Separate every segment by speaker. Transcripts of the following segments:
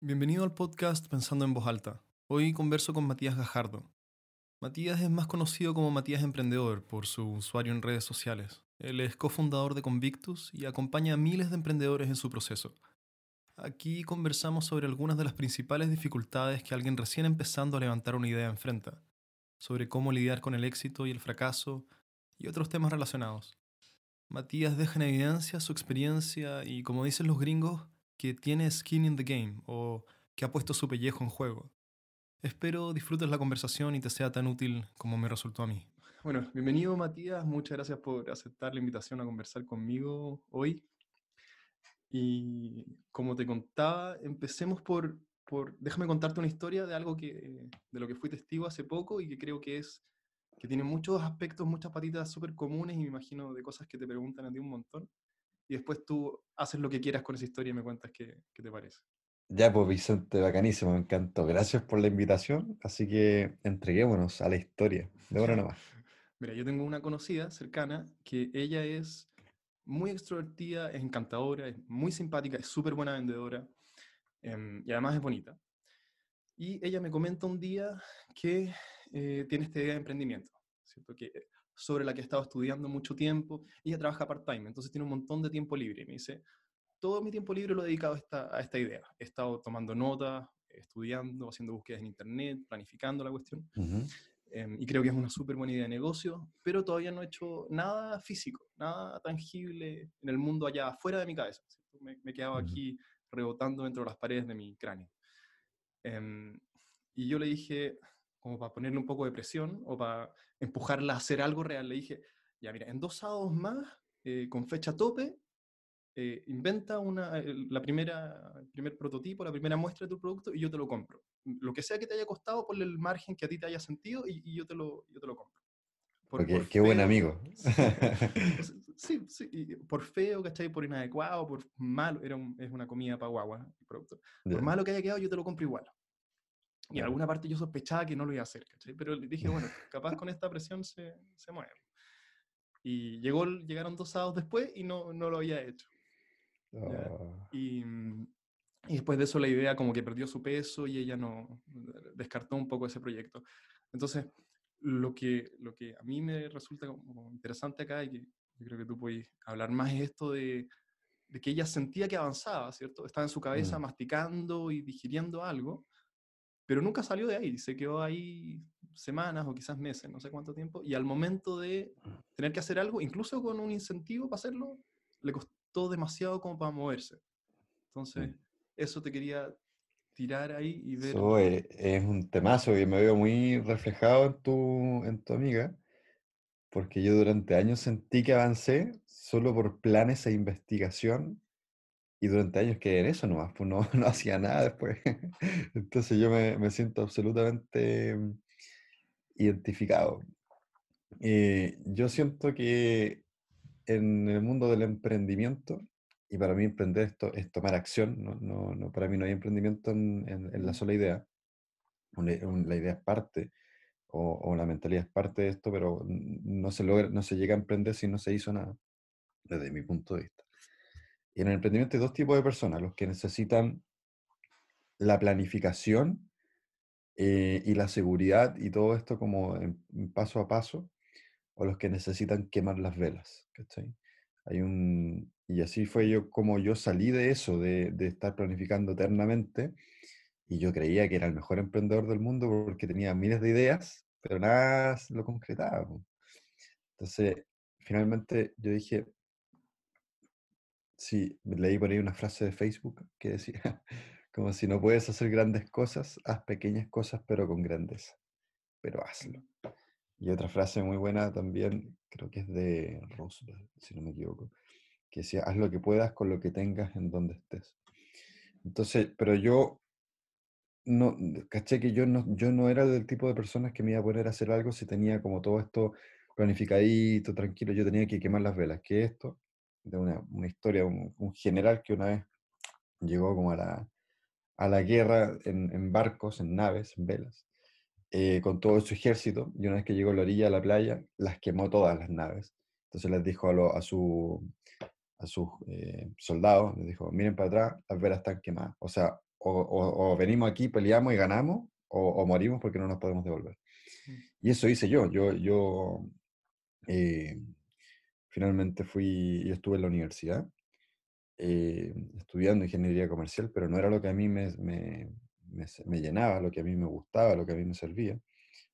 Speaker 1: Bienvenido al podcast Pensando en Voz Alta. Hoy converso con Matías Gajardo. Matías es más conocido como Matías Emprendedor por su usuario en redes sociales. Él es cofundador de Convictus y acompaña a miles de emprendedores en su proceso. Aquí conversamos sobre algunas de las principales dificultades que alguien recién empezando a levantar una idea enfrenta, sobre cómo lidiar con el éxito y el fracaso y otros temas relacionados. Matías deja en evidencia su experiencia y, como dicen los gringos, que tiene skin in the game o que ha puesto su pellejo en juego. Espero disfrutes la conversación y te sea tan útil como me resultó a mí. Bueno, bienvenido Matías, muchas gracias por aceptar la invitación a conversar conmigo hoy. Y como te contaba, empecemos por, por, déjame contarte una historia de algo que, de lo que fui testigo hace poco y que creo que es, que tiene muchos aspectos, muchas patitas súper comunes y me imagino de cosas que te preguntan a ti un montón y después tú haces lo que quieras con esa historia y me cuentas qué, qué te parece.
Speaker 2: Ya, pues Vicente, bacanísimo, me encantó. Gracias por la invitación. Así que entreguémonos a la historia. De una nomás.
Speaker 1: Mira, yo tengo una conocida cercana que ella es muy extrovertida, es encantadora, es muy simpática, es súper buena vendedora em, y además es bonita. Y ella me comenta un día que eh, tiene esta idea de emprendimiento, ¿cierto? Que sobre la que he estado estudiando mucho tiempo. Ella trabaja part-time, entonces tiene un montón de tiempo libre. Y me dice, todo mi tiempo libre lo he dedicado a esta, a esta idea. He estado tomando notas, estudiando, haciendo búsquedas en Internet, planificando la cuestión. Em, y creo que es una súper buena idea de negocio, pero todavía no he hecho nada físico, nada tangible en el mundo allá afuera de mi cabeza. Me, me he quedado aquí rebotando dentro de las paredes de mi cráneo. Em, y yo le dije, como para ponerle un poco de presión o para empujarla a hacer algo real, le dije, ya mira, en dos sábados más, eh, con fecha tope, eh, inventa una, la primera, el primer prototipo, la primera muestra de tu producto y yo te lo compro. Lo que sea que te haya costado, ponle el margen que a ti te haya sentido y, yo, te lo, yo te lo compro.
Speaker 2: Por, qué buen amigo.
Speaker 1: Sí, sí, por feo, ¿cachai? Por inadecuado, por malo, era es una comida para guagua el producto. Por malo que haya quedado, yo te lo compro igual. Y en alguna parte yo sospechaba que no lo iba a hacer, ¿cachai? Pero le dije, bueno, capaz con esta presión se, se mueve. Y llegó, llegaron dos sábados después y no, no lo había hecho. Oh. Y, y, después de eso la idea como que perdió su peso y ella no descartó un poco ese proyecto. Entonces, lo que, lo que a mí me resulta como interesante acá y que yo creo que tú puedes hablar más es esto de, de que ella sentía que avanzaba, ¿cierto? Estaba en su cabeza mm. masticando y digiriendo algo, pero nunca salió de ahí, se quedó ahí semanas o quizás meses, no sé cuánto tiempo, y al momento de tener que hacer algo, incluso con un incentivo para hacerlo, le costó demasiado como para moverse. Entonces, mm. eso te quería tirar ahí y ver.
Speaker 2: Eso es, un temazo que me veo muy reflejado en tu, en tu amiga, porque yo durante años sentí que avancé solo por planes e investigación y durante años que en eso nomás, pues no, no hacía nada después. Entonces yo me, me siento absolutamente mm, identificado. Eh, yo siento que en el mundo del emprendimiento, y para mí emprender esto es tomar acción, no, no, no para mí no hay emprendimiento en, en, la sola idea, la idea es parte, o, o, la mentalidad es parte de esto, pero no se, logra, no se llega a emprender si no se hizo nada, desde mi punto de vista en el emprendimiento hay dos tipos de personas, los que necesitan la planificación eh, y la seguridad y todo esto como paso a paso, o los que necesitan quemar las velas. Hay un, y así fue yo como yo salí de eso, de, de, estar planificando eternamente, y yo creía que era el mejor emprendedor del mundo porque tenía miles de ideas, pero nada lo concretaba. Entonces, finalmente yo dije, Sí, leí por ahí una frase de Facebook que decía, como si no puedes hacer grandes cosas, haz pequeñas cosas pero con grandeza, pero hazlo. Y otra frase muy buena también, creo que es de Roosevelt, si no me equivoco, que decía, haz lo que puedas con lo que tengas en donde estés. Entonces, pero yo no, caché que yo no, yo no era del tipo de personas que me iba a poner a hacer algo si tenía como todo esto planificadito, tranquilo, yo tenía que quemar las velas, que esto de una, una historia, un, un, general que una vez llegó como a la, a la guerra en, en barcos, en naves, en velas, eh, con todo su ejército, y una vez que llegó a la orilla de la playa, las quemó todas las naves. Entonces les dijo a, lo, a, su, a sus eh, soldados, les dijo, miren para atrás, las velas están quemadas. O sea, o, venimos aquí, peleamos y ganamos, o, morimos porque no nos podemos devolver. Y eso hice yo. Yo, yo eh, finalmente fui, yo estuve en la universidad eh, estudiando ingeniería comercial, pero no era lo que a mí me, me, me, llenaba, lo que a mí me gustaba, lo que a mí me servía.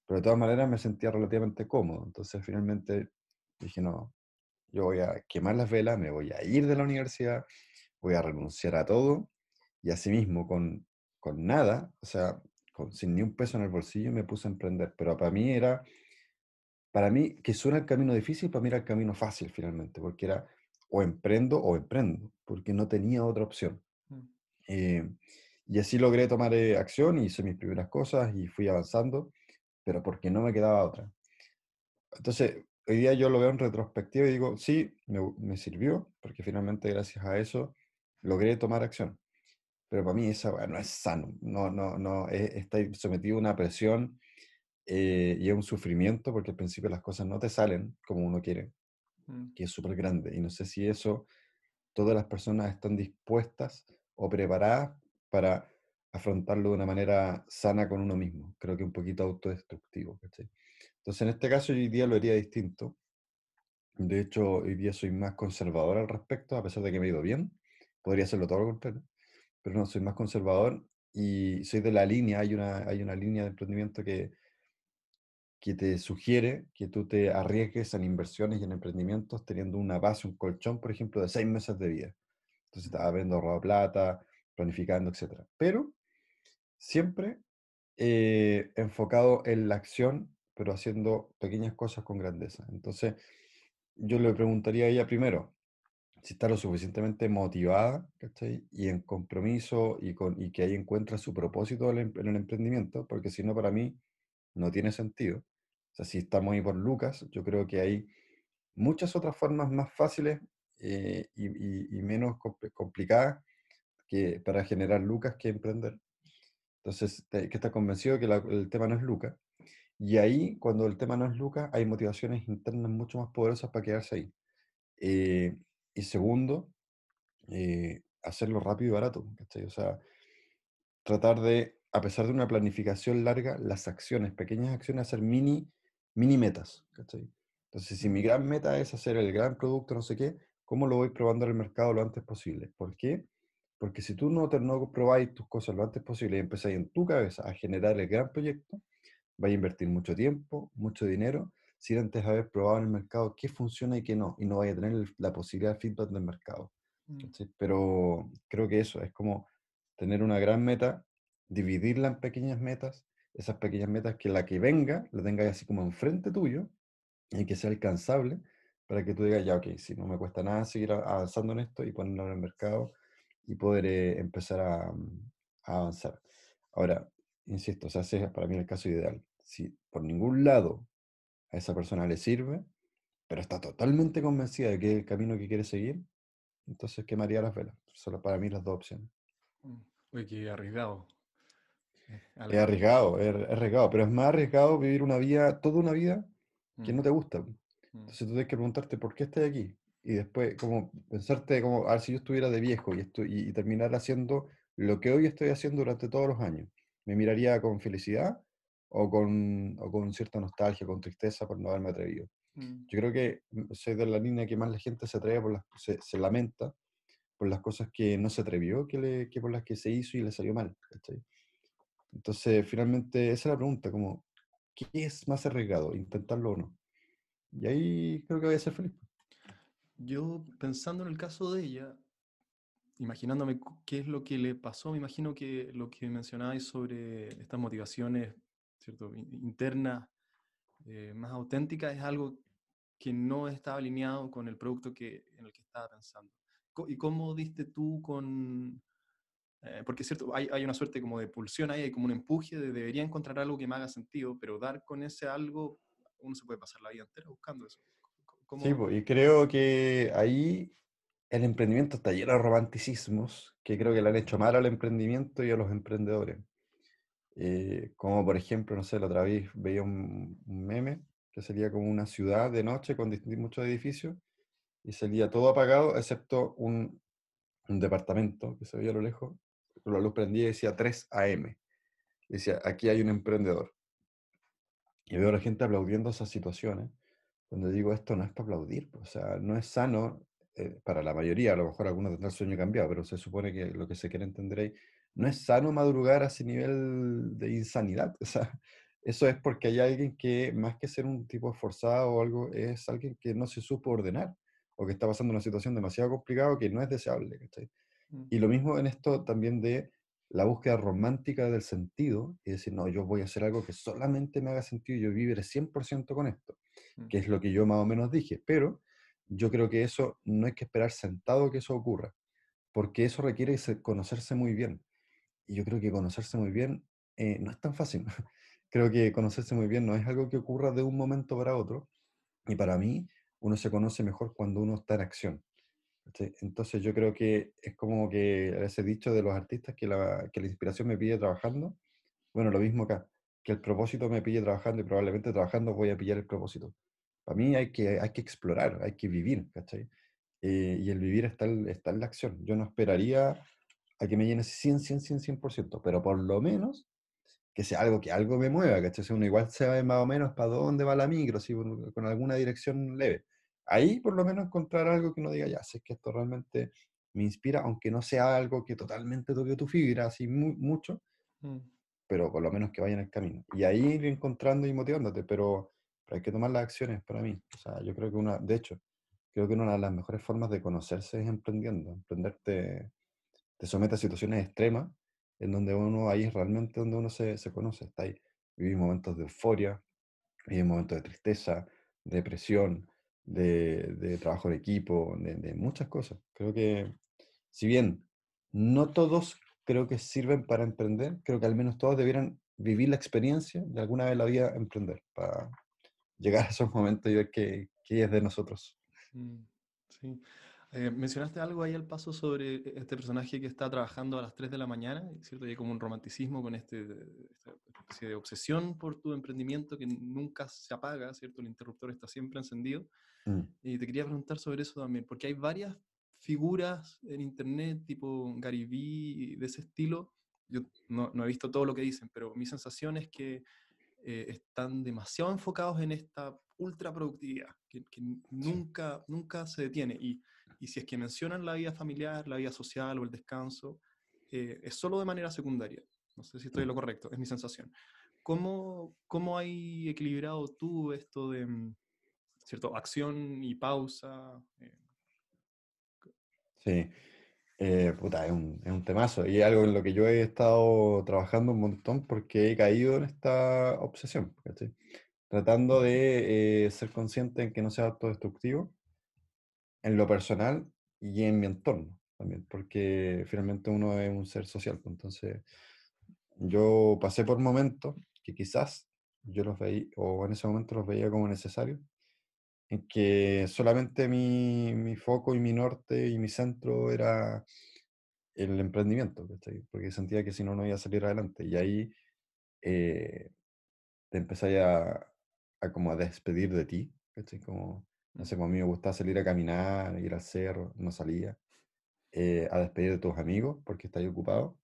Speaker 2: Pero de todas maneras me sentía relativamente cómodo. Entonces finalmente dije, no, yo voy a quemar las velas, me voy a ir de la universidad, voy a renunciar a todo y asimismo con, con nada, o sea, con, sin ni un peso en el bolsillo me puse a emprender. Pero para mí era, para mí, que suena el camino difícil, para mí era el camino fácil finalmente, porque era o emprendo o emprendo, porque no tenía otra opción. Mm. Eh, y así logré tomar eh, acción y hice mis primeras cosas y fui avanzando, pero porque no me quedaba otra. Entonces, hoy día yo lo veo en retrospectiva y digo, sí, me, sirvió, porque finalmente gracias a eso logré tomar acción. Pero para mí eso no es sano, no, no, no, está sometido a una presión eh, y a un sufrimiento, porque al principio las cosas no te salen como uno quiere, mm. que es súper grande. Y no sé si eso todas las personas están dispuestas o preparadas para afrontarlo de una manera sana con uno mismo. Creo que un poquito autodestructivo. Entonces, en este caso, hoy día lo haría distinto. De hecho, hoy día soy más conservador al respecto, a pesar de que me ha ido bien. Podría hacerlo todo lo contrario. Pero no, soy más conservador y soy de la línea. Hay una, hay una línea de emprendimiento que, que te sugiere que tú te arriesgues en inversiones y en emprendimientos teniendo una base, un colchón, por ejemplo, de seis meses de vida. Entonces, estás habiendo ahorrado plata, planificando, etc. Pero siempre eh, enfocado en la acción pero haciendo pequeñas cosas con grandeza. Entonces, yo le preguntaría a ella primero si está lo suficientemente motivada y en compromiso y, con, y que ahí encuentra su propósito en el emprendimiento, porque si no, para mí no tiene sentido. Sea, si estamos ahí por Lucas, yo creo que hay muchas otras formas más fáciles eh, y, menos complicadas que para generar Lucas que emprender. Entonces, hay que estar convencido que el tema no es Lucas y ahí, cuando el tema no es Lucas, hay motivaciones internas mucho más poderosas para quedarse ahí. Eh, y segundo, eh, hacerlo rápido y barato. O sea, tratar de, a pesar de una planificación larga, las acciones, pequeñas acciones, hacer mini, mini metas. Entonces, si mi gran meta es hacer el gran producto, no sé qué, ¿cómo lo voy probando en el mercado lo antes posible? ¿Por qué? Porque si tú no, te, no probáis tus cosas lo antes posible y empezáis en tu cabeza a generar el gran proyecto, vaya a invertir mucho tiempo, mucho dinero, sin antes haber probado en el mercado qué funciona y qué no, y no vaya a tener la posibilidad de feedback del mercado. Mm. Pero creo que eso es como tener una gran meta, dividirla en pequeñas metas, esas pequeñas metas que la que venga la tenga así como enfrente tuyo y que sea alcanzable para que tú digas, ya, ok, si no me cuesta nada seguir avanzando en esto y ponerlo en el mercado y poder eh, empezar a, a, avanzar. Ahora, insisto, o sea, ese es para mí el caso ideal si por ningún lado a esa persona le sirve, pero está totalmente convencida de que es el camino que quiere seguir, entonces quemaría las velas. Solo para mí las dos opciones.
Speaker 1: Mm, uy, qué arriesgado.
Speaker 2: Es arriesgado, es arriesgado, pero es más arriesgado vivir una vida, toda una vida que no mm. te gusta. Mm. Entonces tú tienes que preguntarte por qué estoy aquí. Y después, como pensarte, como, a ver si yo estuviera de viejo y, y, y terminar haciendo lo que hoy estoy haciendo durante todos los años. ¿Me miraría con felicidad o con, o con cierta nostalgia, con tristeza por no haberme atrevido. Mm. Yo creo que mm, soy de la línea que más la gente se atreve, por las, se, se lamenta por las cosas que no se atrevió, que, le, que por las que se hizo y le salió mal. Entonces, finalmente, esa es la pregunta, como, ¿qué es más arriesgado, intentarlo o no? Y ahí creo que voy a ser feliz.
Speaker 1: Yo, pensando en el caso de ella, imaginándome qué es lo que le pasó, me imagino que lo que mencionabais sobre estas motivaciones ¿cierto? interna, eh, más auténtica, es algo que no estaba alineado con el producto que, en el que estaba pensando. ¿Y cómo diste tú con...? Eh, porque es cierto, hay, hay, una suerte como de pulsión ahí, hay como un empuje de debería encontrar algo que me haga sentido, pero dar con ese algo, uno se puede pasar la vida entera buscando eso.
Speaker 2: Sí, y creo que ahí el emprendimiento está lleno de romanticismos que creo que le han hecho mal al emprendimiento y a los emprendedores. Eh, como por ejemplo, no sé, la otra vez veía un, meme que sería como una ciudad de noche con muchos edificios y salía todo apagado, excepto un, un departamento que se veía a lo lejos, la luz prendía y decía 3 AM. decía, aquí hay un emprendedor. Y veo a la gente aplaudiendo esas situaciones, cuando digo esto no es para aplaudir, o sea, no es sano eh, para la mayoría, a lo mejor algunos tendrán el sueño cambiado, pero se supone que lo que se quiere entender ahí, no es sano madrugar a ese nivel de insanidad, o sea, eso es porque hay alguien que, más que ser un tipo esforzado o algo, es alguien que no se supo ordenar o que está pasando una situación demasiado complicada que no es deseable. Y lo mismo en esto también de la búsqueda romántica del sentido y decir, no, yo voy a hacer algo que solamente me haga sentido y yo viviré 100% con esto, mm. que es lo que yo más o menos dije. Pero yo creo que eso no hay que esperar sentado que eso ocurra, porque eso requiere conocerse muy bien. Y yo creo que conocerse muy bien eh, no es tan fácil. creo que conocerse muy bien no es algo que ocurra de un momento para otro. Y para mí, uno se conoce mejor cuando uno está en acción. Entonces yo creo que es como que ese dicho de los artistas que la, que la inspiración me pide trabajando, bueno, lo mismo acá, que el propósito me pille trabajando y probablemente trabajando voy a pillar el propósito. Para mí hay que, hay que explorar, hay que vivir, ¿cachai? Eh, y el vivir está, está en la acción. Yo no esperaría a que me llene 100, 100, 100, 100%, pero por lo menos que sea algo que algo me mueva, ¿cachai? Uno igual sabe más o menos para dónde va la micro, así, con alguna dirección leve. Ahí por lo menos encontrar algo que uno diga, ya, sé que esto realmente me inspira, aunque no sea algo que totalmente toque tu fibra, así mucho, mm. pero por lo menos que vaya en el camino. Y ahí ir encontrando y motivándote, pero, hay que tomar las acciones para mí. O sea, yo creo que una, de hecho, creo que una de las mejores formas de conocerse es emprendiendo. Emprenderte te somete a situaciones extremas en donde uno, ahí es realmente donde uno se, se conoce. Está ahí, vive momentos de euforia, vive momentos de tristeza, de depresión, de, de trabajo en equipo, de, muchas cosas. Creo que, si bien no todos creo que sirven para emprender, creo que al menos todos debieran vivir la experiencia de alguna vez la vida emprender, para llegar a esos momentos y ver qué, qué es de nosotros. Mm,
Speaker 1: sí. Eh, mencionaste algo ahí al paso sobre e-, este personaje que está trabajando a las 3 de la mañana, ¿cierto? hay como un romanticismo con este, esta especie de obsesión por tu emprendimiento que nunca se apaga, ¿cierto? El interruptor está siempre encendido. Mm. Y te quería preguntar sobre eso también, porque hay varias figuras en internet, tipo Gary Vee, de ese estilo. Yo no, no he visto todo lo que dicen, pero mi sensación es que eh, están demasiado enfocados en esta ultra productividad, que, que nunca, nunca se detiene. Y y si es que mencionan la vida familiar, la vida social o el descanso, eh, es solo de manera secundaria. No sé si estoy en lo correcto, es mi sensación. ¿Cómo, cómo hay equilibrado tú esto de mm, cierto, acción y pausa? Eh,
Speaker 2: sí, eh, puta, es un, es un, temazo y es algo en lo que yo he estado trabajando un montón porque he caído en esta obsesión, tratando de ser consciente en que no sea autodestructivo en lo personal y en mi entorno también, porque finalmente uno es un ser social. Pues, entonces, yo pasé por momentos que quizás yo los veía, o en ese momento los veía como necesarios, en que solamente mi, mi foco y mi norte y mi centro era el emprendimiento, porque sentía que si no, no iba a salir adelante. Y ahí eh, te empecé a, a, como a despedir de ti, como no sé, como a mí me gustaba salir a caminar, ir al cerro, no salía. Eh, a despedir de tus amigos porque estás ocupado.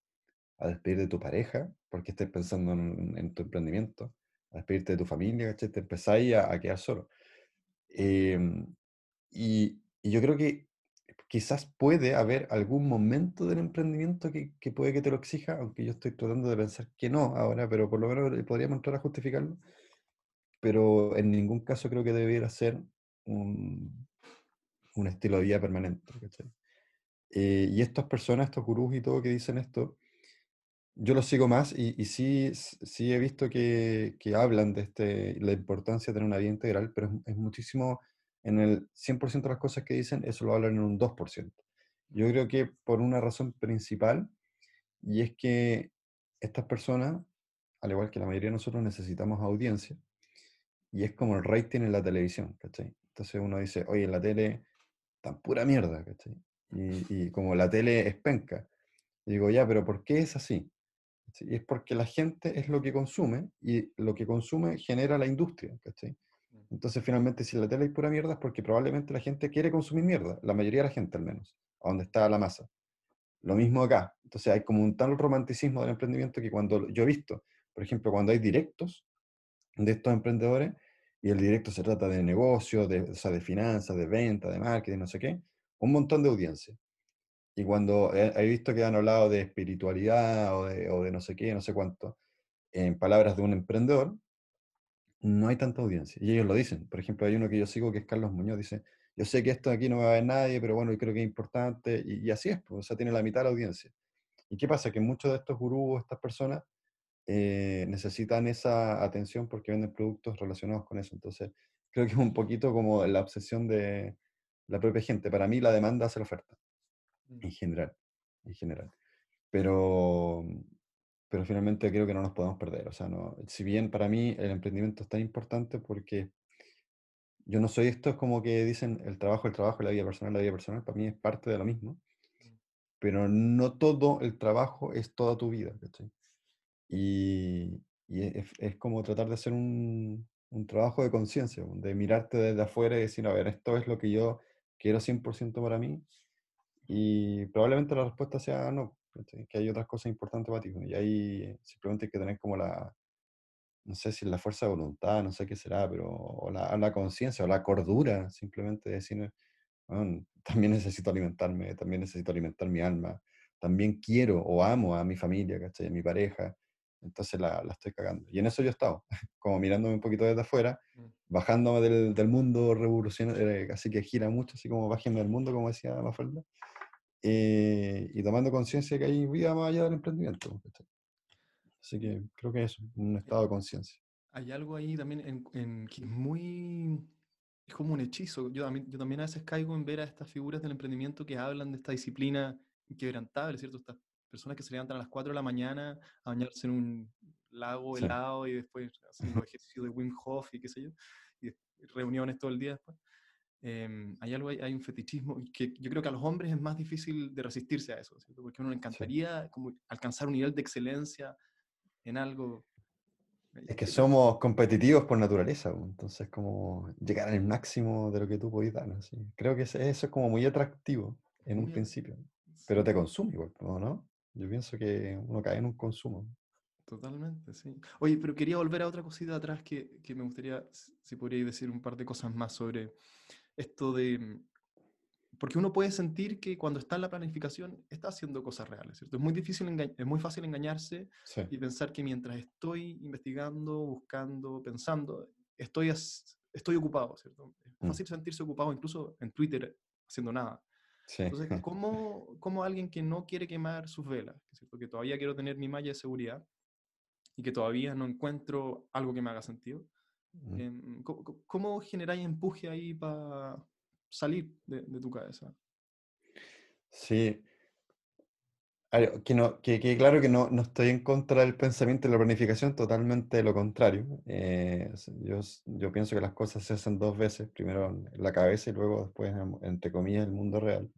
Speaker 2: A despedir de tu pareja porque estás pensando en, tu emprendimiento. A despedirte de tu familia, ¿cachai? Te empezáis a, a quedar solo. Em, y, y, yo creo que quizás puede haber algún momento del emprendimiento que, que, puede que te lo exija, aunque yo estoy tratando de pensar que no ahora, pero por lo menos podríamos entrar a justificarlo. Pero en ningún caso creo que debiera ser un, un estilo de vida permanente. Eh, y estas personas, estos gurús y todo que dicen esto, yo los sigo más y, y sí, sí he visto que, que, hablan de este, la importancia de tener una vida integral, pero es, es muchísimo, en el 100% de las cosas que dicen, eso lo hablan en un 2%. Yo creo que por una razón principal, y es que estas personas, al igual que la mayoría de nosotros, necesitamos audiencia, y es como el rating en la televisión, ¿cachai? Entonces uno dice, oye, en la tele tan pura mierda, ¿cachai? Y, y, como la tele es penca. Y digo, ya, pero ¿por qué es así? Y es porque la gente es lo que consume y lo que consume genera la industria, ¿cachai? Entonces, finalmente, si la tele es pura mierda es porque probablemente la gente quiere consumir mierda, la mayoría de la gente al menos, a donde está la masa. Lo mismo acá. Entonces, hay como un tal romanticismo del emprendimiento que cuando yo he visto, por ejemplo, cuando hay directos de estos emprendedores, y el directo se trata de negocio, de, o sea, de finanzas, de venta, de marketing, no sé qué, un montón de audiencia. Y cuando he, visto que han hablado de espiritualidad o de, no sé qué, no sé cuánto, en palabras de un emprendedor, no hay tanta audiencia. Y ellos lo dicen. Por ejemplo, hay uno que yo sigo que es Carlos Muñoz, dice, yo sé que esto aquí no va a ver nadie, pero bueno, yo creo que es importante. Y, así es, pues, o sea, tiene la mitad de audiencia. ¿Y qué pasa? Que muchos de estos gurús, estas personas, eh, necesitan esa atención porque venden productos relacionados con eso. Entonces, creo que es un poquito como la obsesión de la propia gente. Para mí, la demanda hace la oferta. En general. En general. Pero, pero finalmente creo que no nos podemos perder. O sea, no, si bien para mí el emprendimiento es tan importante porque yo no soy esto, es como que dicen el trabajo, el trabajo, la vida personal, la vida personal, para mí es parte de lo mismo. Mm. Pero no todo el trabajo es toda tu vida. Y, es, como tratar de hacer un, un trabajo de conciencia, de mirarte desde afuera y decir, a ver, esto es lo que yo quiero 100% para mí. Y probablemente la respuesta sea no, que hay otras cosas importantes para ti. Y ahí simplemente hay que tener como la, no sé si la fuerza de voluntad, no sé qué será, pero o la, la conciencia o la cordura, simplemente decir, también necesito alimentarme, también necesito alimentar mi alma, también quiero o amo a mi familia, ¿cachai? a mi pareja, entonces la, la, estoy cagando. Y en eso yo he estado, como mirándome un poquito desde afuera, mm. bajándome del, del mundo revolucionario, eh, así que gira mucho, así como bájenme del mundo, como decía Mafalda, eh, y tomando conciencia que hay vida más allá del emprendimiento. Así que creo que es un estado de conciencia.
Speaker 1: Hay algo ahí también en, que es muy... Es como un hechizo. Yo, yo también a veces caigo en ver a estas figuras del emprendimiento que hablan de esta disciplina inquebrantable, ¿cierto? Estas personas que se levantan a las 4 de la mañana a bañarse en un lago helado y después hacen los ejercicios de Wim Hof y qué sé yo, y reuniones todo el día después. Em, hay algo, hay un fetichismo que yo creo que a los hombres es más difícil de resistirse a eso, ¿cierto? porque uno le encantaría como alcanzar un nivel de excelencia en algo.
Speaker 2: Es que somos competitivos por naturaleza, entonces como llegar al máximo de lo que tú puedes dar. Creo que eso es como muy atractivo en un principio, pero te consume igual, ¿no? Yo pienso que uno cae en un consumo.
Speaker 1: Totalmente, sí. Oye, pero quería volver a otra cosita atrás que, que me gustaría, si podríais decir un par de cosas más sobre esto de... Porque uno puede sentir que cuando está en la planificación está haciendo cosas reales, ¿cierto? Es muy difícil, es muy fácil engañarse y pensar que mientras estoy investigando, buscando, pensando, estoy, estoy ocupado, ¿cierto? Es mm. fácil sentirse ocupado incluso en Twitter haciendo nada. Entonces, ¿cómo, ¿cómo, alguien que no quiere quemar sus velas, ¿cierto? que todavía quiero tener mi malla de seguridad y que todavía no encuentro algo que me haga sentido, em, ¿cómo, generáis empuje ahí para salir de, tu cabeza?
Speaker 2: Sí. Que, no, que, que, claro que no, no, estoy en contra del pensamiento y la planificación, totalmente lo contrario. Eh, yo, yo, pienso que las cosas se hacen dos veces, primero en la cabeza y luego después, entre comillas, en el mundo real.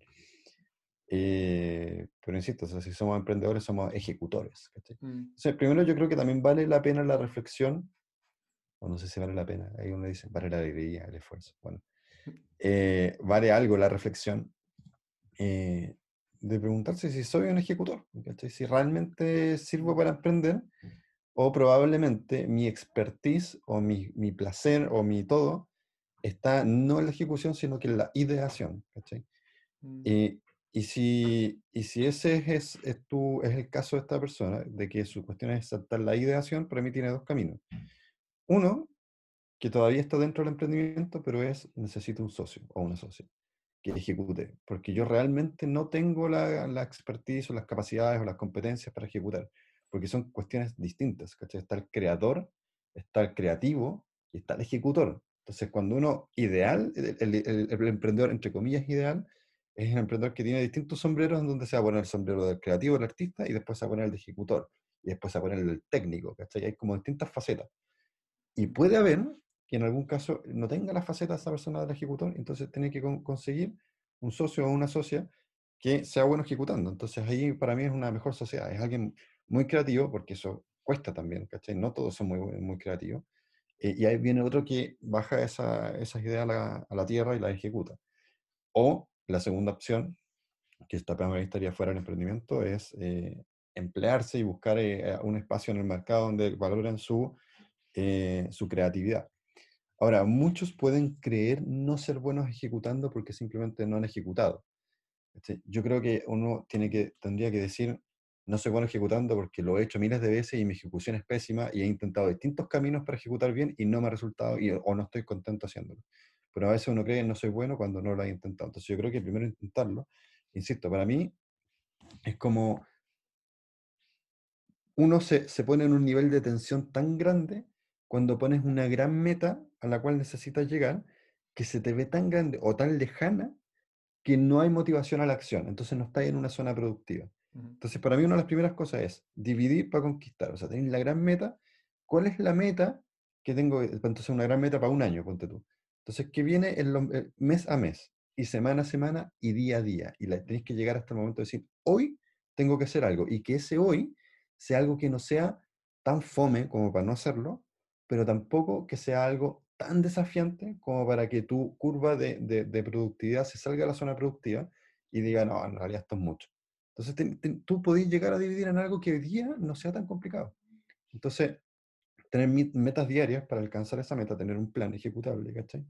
Speaker 2: Eh, pero insisto, si somos emprendedores, somos ejecutores. Mm. primero yo creo que también vale la pena la reflexión, o no sé si vale la pena, ahí uno dice, vale la alegría, el esfuerzo. Bueno, eh, vale algo la reflexión eh, de preguntarse si soy un ejecutor, si realmente sirvo para emprender, o probablemente mi expertise o mi, mi placer o mi todo está no en la ejecución, sino que en la ideación. Mm. Y y si, y si ese es, es, tu, es el caso de esta persona, de que su cuestión es saltar la ideación, para mí tiene dos caminos. Uno, que todavía está dentro del emprendimiento, pero es necesito un socio o una socia que ejecute, porque yo realmente no tengo la, la expertise o las capacidades o las competencias para ejecutar, porque son cuestiones distintas. ¿cachai? Está el creador, está el creativo y está el ejecutor. Entonces, cuando uno ideal, el, el, el emprendedor, entre comillas, ideal, es un emprendedor que tiene distintos sombreros en donde se va a poner el sombrero del creativo, del artista, y después se va a poner el de ejecutor, y después se va a poner el técnico, ¿cachai? Hay como distintas facetas. Y puede haber que en algún caso no tenga la faceta esa persona del ejecutor, entonces tiene que conseguir un socio o una socia que sea bueno ejecutando. Entonces ahí para mí es una mejor sociedad, es alguien muy creativo, porque eso cuesta también, ¿cachai? No todos son muy, muy creativos, eh, y ahí viene otro que baja esa, esas ideas a la, a la tierra y las ejecuta. O la segunda opción, que esta primera estaría fuera del emprendimiento, es eh, emplearse y buscar eh, un espacio en el mercado donde valoren su, su creatividad. Ahora, muchos pueden creer no ser buenos ejecutando porque simplemente no han ejecutado. Yo creo que uno tiene que, tendría que decir, no soy bueno ejecutando porque lo he hecho miles de veces y mi ejecución es pésima y he intentado distintos caminos para ejecutar bien y no me ha resultado y, o no estoy contento haciéndolo. Pero a veces uno cree no soy bueno cuando no lo ha intentado. Entonces yo creo que primero intentarlo, insisto, para mí es como uno se, se pone en un nivel de tensión tan grande cuando pones una gran meta a la cual necesitas llegar que se te ve tan grande o tan lejana que no hay motivación a la acción, entonces no estás en una zona productiva. Entonces, para mí una de las primeras cosas es dividir para conquistar, o sea, tener la gran meta, ¿cuál es la meta que tengo? Entonces, una gran meta para un año, ponte tú. Entonces, ¿qué viene el, mes a mes, y semana a semana, y día a día, y la, tenéis que llegar hasta el momento de decir, hoy tengo que hacer algo, y que ese hoy sea algo que no sea tan fome como para no hacerlo, pero tampoco que sea algo tan desafiante como para que tu curva de, de, productividad se salga de la zona productiva y diga, no, en realidad esto es mucho. Entonces, tú podés llegar a dividir en algo que hoy día no sea tan complicado. Entonces, tener metas diarias para alcanzar esa meta, tener un plan ejecutable, ¿cachai?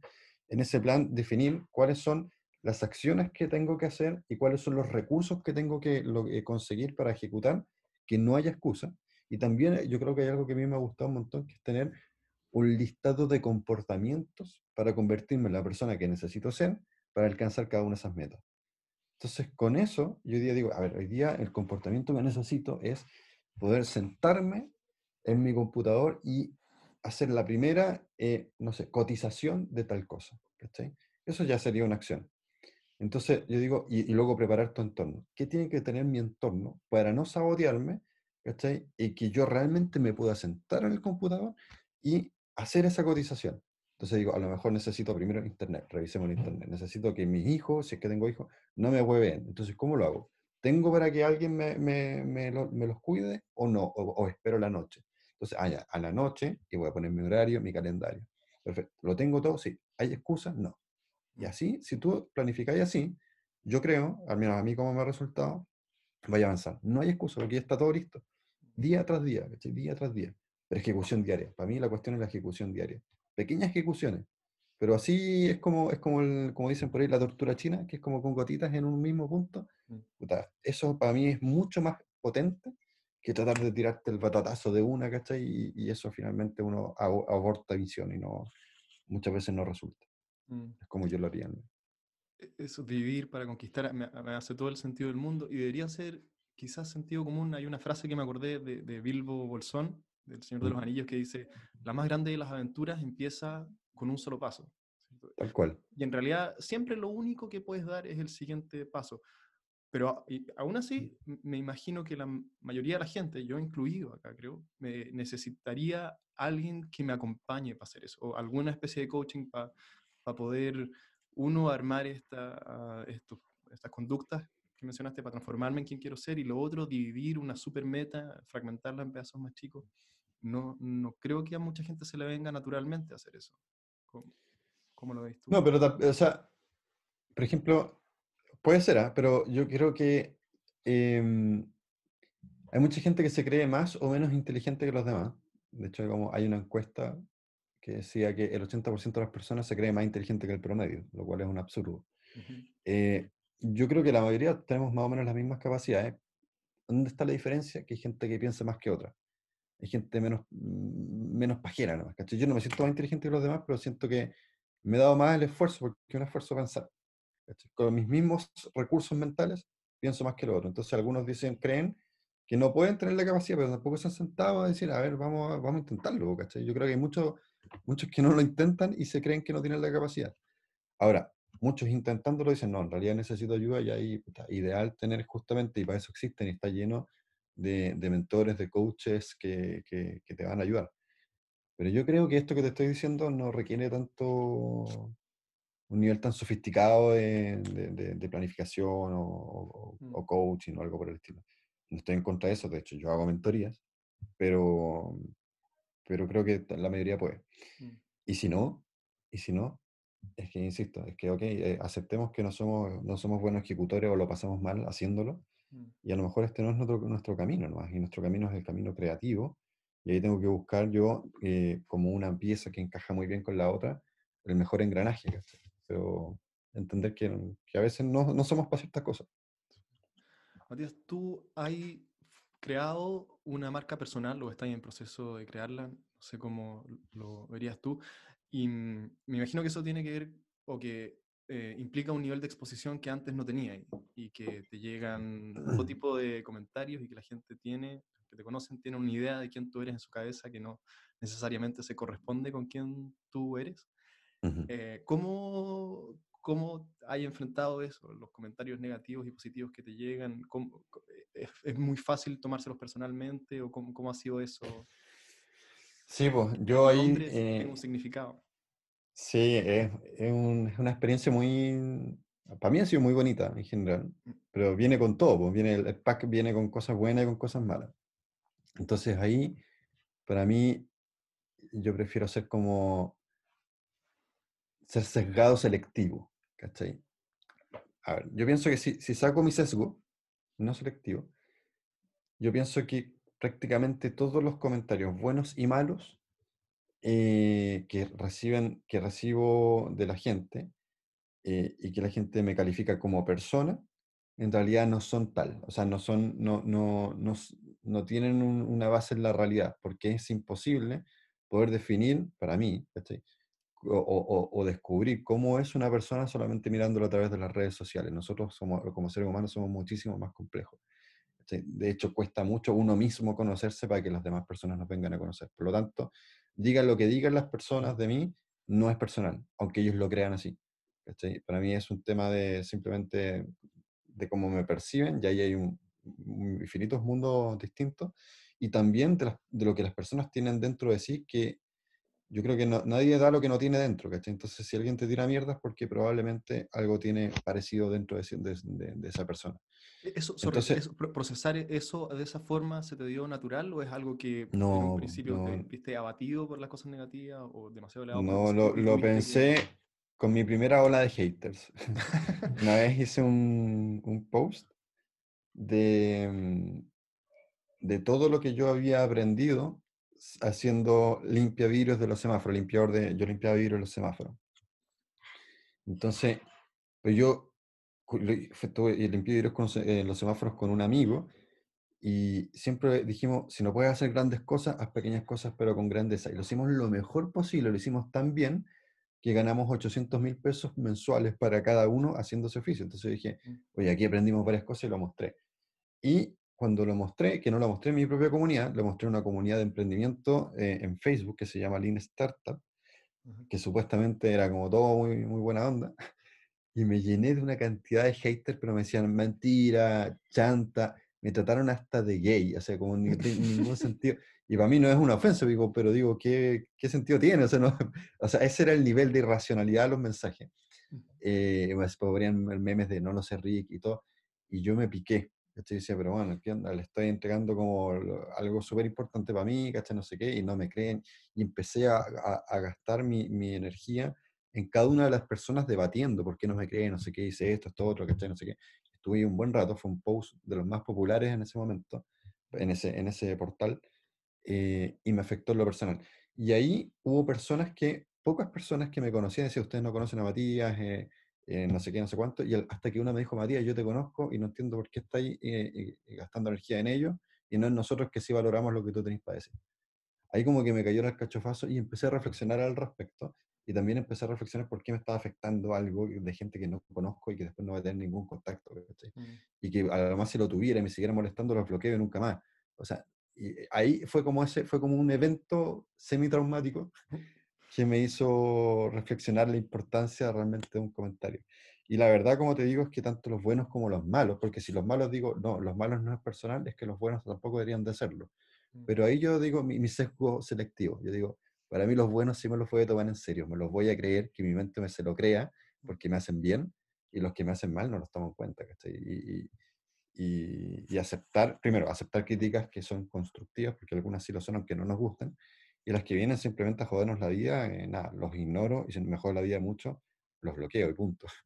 Speaker 2: En ese plan, definir cuáles son las acciones que tengo que hacer y cuáles son los recursos que tengo que eh, conseguir para ejecutar, que no haya excusa. Y también eh, yo creo que hay algo que a mí me ha gustado un montón, que es tener un listado de comportamientos para convertirme en la persona que necesito ser para alcanzar cada una de esas metas. Entonces, con eso, yo hoy día digo, a ver, hoy día el comportamiento que necesito es poder sentarme en mi computador y hacer la primera, eh, no sé, cotización de tal cosa. Eso ya sería una acción. Entonces, yo digo, y, y, luego preparar tu entorno. ¿Qué tiene que tener mi entorno para no sabotearme? ¿cachai? Y que yo realmente me pueda sentar en el computador y hacer esa cotización. Entonces digo, a lo mejor necesito primero internet, revisemos el internet. Necesito que mis hijos, si es que tengo hijos, no me hueven. Entonces, ¿cómo lo hago? ¿Tengo para que alguien me, me, me, los cuide o no? O, espero la noche? Entonces, ah, a la noche, y voy a poner mi horario, mi calendario. Perfecto. ¿Lo tengo todo? Sí. ¿Hay excusas? No. Y así, si tú planificáis así, yo creo, al menos a mí como me ha resultado, vaya a avanzar. No hay excusa, porque ya está todo listo. Día tras día, día tras día. Pero ejecución diaria. Para mí la cuestión es la ejecución diaria. Pequeñas ejecuciones. Pero así es como, es como, el, como dicen por ahí, la tortura china, que es como con gotitas en un mismo punto. Mm. eso para mí es mucho más potente que tratar de tirarte el batatazo de una, ¿cachai? Y, y eso finalmente uno aborta visión y no, muchas veces no resulta. Mm. Es como yo lo haría.
Speaker 1: E, eso, vivir para conquistar, me, hace todo el sentido del mundo y debería ser quizás sentido común. Hay una frase que me acordé de, de Bilbo Bolsón, del Señor de los Anillos que dice, la más grande de las aventuras empieza con un solo paso.
Speaker 2: Tal cual.
Speaker 1: Y en realidad siempre lo único que puedes dar es el siguiente paso. Pero aún así, me imagino que la mayoría de la gente, yo incluido acá creo, me necesitaría alguien que me acompañe para hacer eso, o alguna especie de coaching para poder, uno, armar esta, ah, estas conductas que mencionaste para transformarme en quien quiero ser, y lo otro, dividir una super meta, fragmentarla en pedazos más chicos no, no creo que a mucha gente se le venga naturalmente hacer eso. ¿Cómo, lo ves tú?
Speaker 2: No, pero, o sea, por ejemplo, puede ser, ¿ah? pero yo creo que em, hay mucha gente que se cree más o menos inteligente que los demás. De hecho, como hay una encuesta que decía que el 80% de las personas se cree más inteligente que el promedio, lo cual es un absurdo. Eh, yo creo que la mayoría tenemos más o menos las mismas capacidades. ¿Dónde está la diferencia? Que hay gente que piensa más que otra hay gente menos, mm, menos pajera, ¿no? Yo no me siento más inteligente que los demás, pero siento que me he dado más el esfuerzo, porque un esfuerzo pensar. Con mis mismos recursos mentales, pienso más que lo otro. Entonces algunos dicen, creen que no pueden tener la capacidad, pero tampoco se han sentado a decir, a ver, vamos vamos a intentarlo. Yo creo que hay muchos, muchos que no lo intentan y se creen que no tienen la capacidad. Ahora, muchos intentándolo dicen, no, en realidad necesito ayuda y ahí, ideal tener justamente, y para eso existen y está lleno de, mentores, de coaches que, que, te van a ayudar. Pero yo creo que esto que te estoy diciendo no requiere tanto un nivel tan sofisticado de, de, planificación o, mm. o, coaching o algo por el estilo. No estoy en contra de eso, de hecho yo hago mentorías, pero, pero creo que la mayoría puede.
Speaker 1: Mm.
Speaker 2: Y si no, y si no, es que, insisto, es que, ok, eh, aceptemos que no somos, no somos buenos ejecutores o lo pasamos mal haciéndolo,
Speaker 1: Mm.
Speaker 2: y a lo mejor este no es nuestro, nuestro camino, ¿no? y nuestro camino es el camino creativo, y ahí tengo que buscar yo, eh, como una pieza que encaja muy bien con la otra, el mejor engranaje, ¿cachai? Pero entender que, que a veces no, no somos para ciertas cosas.
Speaker 1: Matías, tú has creado una marca personal o estás en proceso de crearla, no sé cómo lo verías tú, y me imagino que eso tiene que ver o que eh, implica un nivel de exposición que antes no tenía y, y que te llegan todo tipo de comentarios y que la gente tiene, que te conocen, tiene una idea de quién tú eres en su cabeza que no necesariamente se corresponde con quién tú eres.
Speaker 2: Ujú.
Speaker 1: Eh, ¿cómo, ¿Cómo hay enfrentado eso, los comentarios negativos y positivos que te llegan? ¿Cómo- co- es, es muy fácil tomárselos personalmente o cómo, cómo ha sido eso?
Speaker 2: Sí, pues yo ahí... eh,
Speaker 1: tenga un significado.
Speaker 2: Sí, es, es un- es una experiencia muy, para mí ha sido muy bonita en general,
Speaker 1: Mm.
Speaker 2: pero viene con todo, pues viene, el el pack viene con cosas buenas y con cosas malas. Entonces ahí, para mí, yo prefiero ser como, ser sesgado selectivo, ¿cachai? A ver, yo pienso que si, si saco mi sesgo, no selectivo, yo pienso que prácticamente todos los comentarios buenos y malos eh, que reciben, que recibo de la gente, eh, y que la gente me califica como persona, en realidad no son tal, o sea, no son, no, no, no, no tienen un- una base en la realidad, porque es imposible poder definir, para mí, o, descubrir cómo es una persona solamente mirándolo a través de las redes sociales. Nosotros como seres humanos somos muchísimo más complejos. De hecho, cuesta mucho uno mismo conocerse para que las demás personas nos vengan a conocer. Por lo tanto, digan lo que digan las personas de mí, no es personal, aunque ellos lo crean así. Para mí es un tema de simplemente de cómo me perciben, y ahí hay un, un infinitos mundos distintos, y también de, lo que las personas tienen dentro de sí, que yo creo que nadie da lo que no tiene dentro. Entonces, si alguien te tira mierda es porque probablemente algo tiene parecido dentro de esa persona.
Speaker 1: E- Eso, sorry,
Speaker 2: Entonces,
Speaker 1: eso, pro- ¿procesar eso de esa forma se te dio natural o es algo que en un
Speaker 2: no,
Speaker 1: principio te
Speaker 2: no,
Speaker 1: viste abatido por las cosas negativas o demasiado elevado
Speaker 2: no
Speaker 1: lo
Speaker 2: lo, pensé
Speaker 1: que...
Speaker 2: con mi primera ola de haters. Una vez hice un, un post de, mm, de todo lo que yo había aprendido haciendo limpia vidrios de los semáforos, limpiador de, yo limpiaba vidrios de los semáforos. Entonces, pues yo cu- lo- fue- tuve- y limpié vidrios eh, los semáforos con un amigo y siempre dijimos, si no puedes hacer grandes cosas, haz pequeñas cosas pero con grandeza. Y lo hicimos lo mejor posible, lo hicimos tan bien que ganamos 800 mil pesos mensuales para cada uno haciendo ese oficio. Entonces dije,
Speaker 1: Mm,
Speaker 2: oye, aquí aprendimos varias cosas y lo mostré. Y cuando lo mostré, que no lo mostré en mi propia comunidad, lo mostré en una comunidad de emprendimiento eh, en Facebook que se llama Lean Startup,
Speaker 1: ujú.
Speaker 2: que supuestamente era como todo muy, muy buena onda, y me llené de una cantidad de haters, pero me decían mentira, chanta, me trataron hasta de gay, o sea, como ni, tiene ningún sentido. Y para mí no es una ofensa, digo, pero digo, ¿qué, qué sentido tiene? O sea, no, o sea, ese era el nivel de irracionalidad de los mensajes. Eh, me ponían memes de no lo sé, Rick y todo, y yo me piqué. ¿cachai? decía, pero bueno, ¿qué onda? Le estoy entregando como algo súper importante para mí, ¿cachai? No sé qué, y no me creen. Y empecé a, a- a gastar mi, mi energía en cada una de las personas debatiendo, ¿por qué no me creen? No sé qué, hice esto, esto, otro, ¿cachai? No sé qué. Estuve un buen rato, fue un post de los más populares en ese momento, en ese, en ese portal, eh, y me afectó en lo personal. Y ahí hubo personas que, pocas personas que me conocían, decían, ustedes no conocen a Matías, eh, eh, no sé qué, no sé cuánto, y hasta que una me dijo, Matías, yo te conozco y no entiendo por qué estáis eh, eh, gastando energía en ello, y no en nosotros que sí valoramos lo que tú tenés para decir. Ahí como que me cayó el cachofazo y empecé a reflexionar al respecto, y también empecé a reflexionar por qué me estaba afectando algo de gente que no conozco y que después no va a tener ningún contacto, ¿cachai?
Speaker 1: Mm,
Speaker 2: y que a lo más si lo tuviera y me siguiera molestando, lo bloqueo nunca más. O sea, y ahí fue como, ese, fue como un evento semi-traumático que me hizo reflexionar la importancia realmente de un comentario. Y la verdad, como te digo, es que tanto los buenos como los malos, porque si los malos digo, no, los malos no es personal, es que los buenos tampoco deberían de serlo.
Speaker 1: mm,
Speaker 2: Pero ahí yo digo mi, mi sesgo selectivo. Yo digo, para mí los buenos sí me los voy a tomar en serio, me los voy a creer, que mi mente me se lo crea, porque me hacen bien, y los que me hacen mal no los tomo en cuenta. ¿cachai? Y, y, y, aceptar, primero, aceptar críticas que son constructivas, porque algunas sí lo son, aunque no nos gusten, y las que vienen simplemente a jodernos la vida, eh, nada, los ignoro y si me joden la vida mucho, los bloqueo y punto.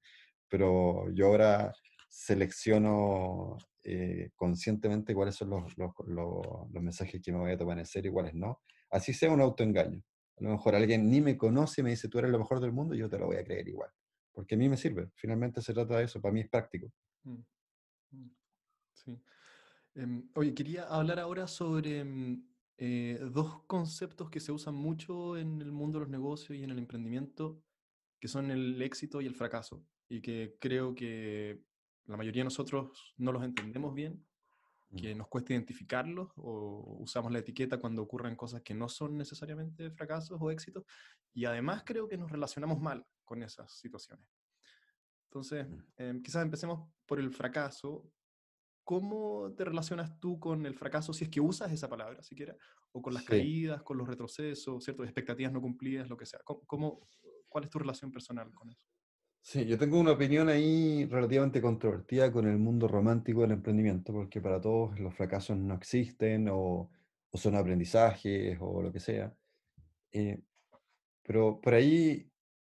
Speaker 2: Pero yo ahora selecciono eh, conscientemente cuáles son los, los, los, mensajes que me voy a tomar en serio y cuáles no. Así sea un autoengaño. A lo mejor alguien ni me conoce y me dice, tú eres lo mejor del mundo, y yo te lo voy a creer igual. Porque a mí me sirve. Finalmente se trata de eso. Para mí es práctico. Mm,
Speaker 1: mm, sí. Em, oye, quería hablar ahora sobre mm, eh, dos conceptos que se usan mucho en el mundo de los negocios y en el emprendimiento, que son el éxito y el fracaso, y que creo que la mayoría de nosotros no los entendemos bien, que nos cuesta identificarlos o usamos la etiqueta cuando ocurren cosas que no son necesariamente fracasos o éxitos, y además creo que nos relacionamos mal con esas situaciones. Entonces, em, quizás empecemos por el fracaso, ¿Cómo te relacionas tú con el fracaso, si es que usas esa palabra siquiera, o con las caídas, con los retrocesos, ciertas expectativas no cumplidas, lo que sea? ¿Cómo, cuál es tu relación personal con eso?
Speaker 2: Sí, yo tengo una opinión ahí relativamente controvertida con el mundo romántico del emprendimiento, porque para todos los fracasos no existen o, son aprendizajes o lo que sea. Eh, pero por ahí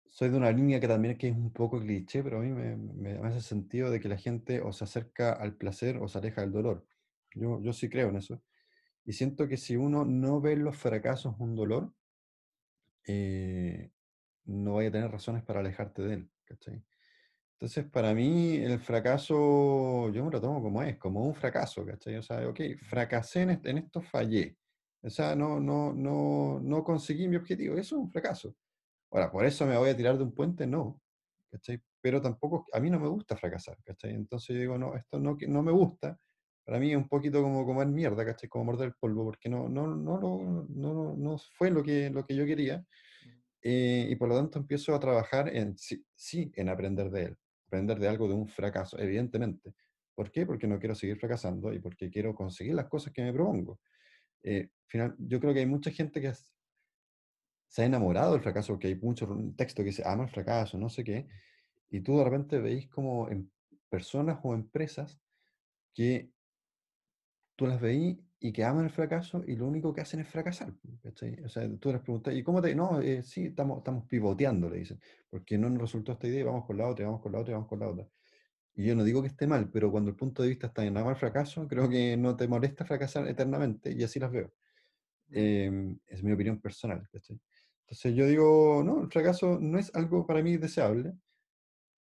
Speaker 2: soy de una línea que también que es un poco cliché, pero a mí me, me, hace sentido de que la gente o se acerca al placer o se aleja del dolor. Yo, yo sí creo en eso. Y siento que si uno no ve los fracasos un dolor, eh, no vaya a tener razones para alejarte de él. Entonces, para mí, el fracaso, yo me lo tomo como es, como un fracaso, ¿cachai? O sea, ok, fracasé en, en esto, fallé. O sea, no, no, no, no conseguí mi objetivo. Eso es un fracaso. Ahora, ¿por eso me voy a tirar de un puente? No, ¿cachai? Pero tampoco, a mí no me gusta fracasar, ¿cachai? Entonces yo digo, no, esto no, no me gusta. Para mí es un poquito como comer mierda, ¿cachai? Como morder el polvo, porque no, no, no, no, no, no fue lo que, lo que yo quería. Eh, y por lo tanto empiezo a trabajar en, sí, en aprender de él, aprender de algo de un fracaso, evidentemente. ¿Por qué? Porque no quiero seguir fracasando y porque quiero conseguir las cosas que me propongo. Eh, final, yo creo que hay mucha gente que se ha enamorado del fracaso, que hay mucho texto que dice, ama el fracaso, no sé qué, y tú de repente veis como personas o empresas que tú las veís y que aman el fracaso y lo único que hacen es fracasar. O sea, tú les preguntas, ¿y cómo te...? No, eh, sí, estamos, estamos pivoteando, le dicen, porque no nos resultó esta idea y vamos con la otra, vamos con la otra, vamos con la otra. Y yo no digo que esté mal, pero cuando el punto de vista está en amar el fracaso, creo que no te molesta fracasar eternamente y así las veo. Em, es mi opinión personal. Entonces yo digo, no, el fracaso no es algo para mí deseable,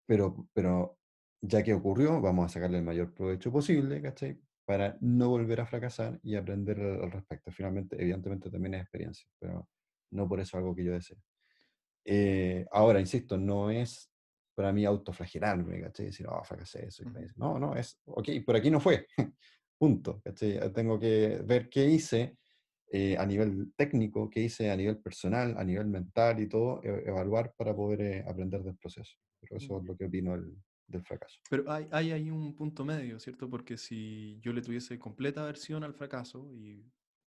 Speaker 2: pero, pero ya que ocurrió, vamos a sacarle el mayor provecho posible, ¿cachai? Para no volver a fracasar y aprender al respecto. Finalmente, evidentemente también es experiencia, pero no por eso algo que yo deseo. Eh, ahora, insisto, no es para mí autoflagelarme, ¿cachai? Decir, oh, fracasé eso. No, no, es, ok, por aquí no fue. Punto, ¿cachai? Tengo que ver qué hice eh, a nivel técnico, que hice a nivel personal, a nivel mental y todo, e, evaluar para poder eh, aprender del proceso. Pero eso es lo que opino del fracaso.
Speaker 1: Pero hay, hay ahí un punto medio, ¿cierto? Porque si yo le tuviese completa aversión al fracaso y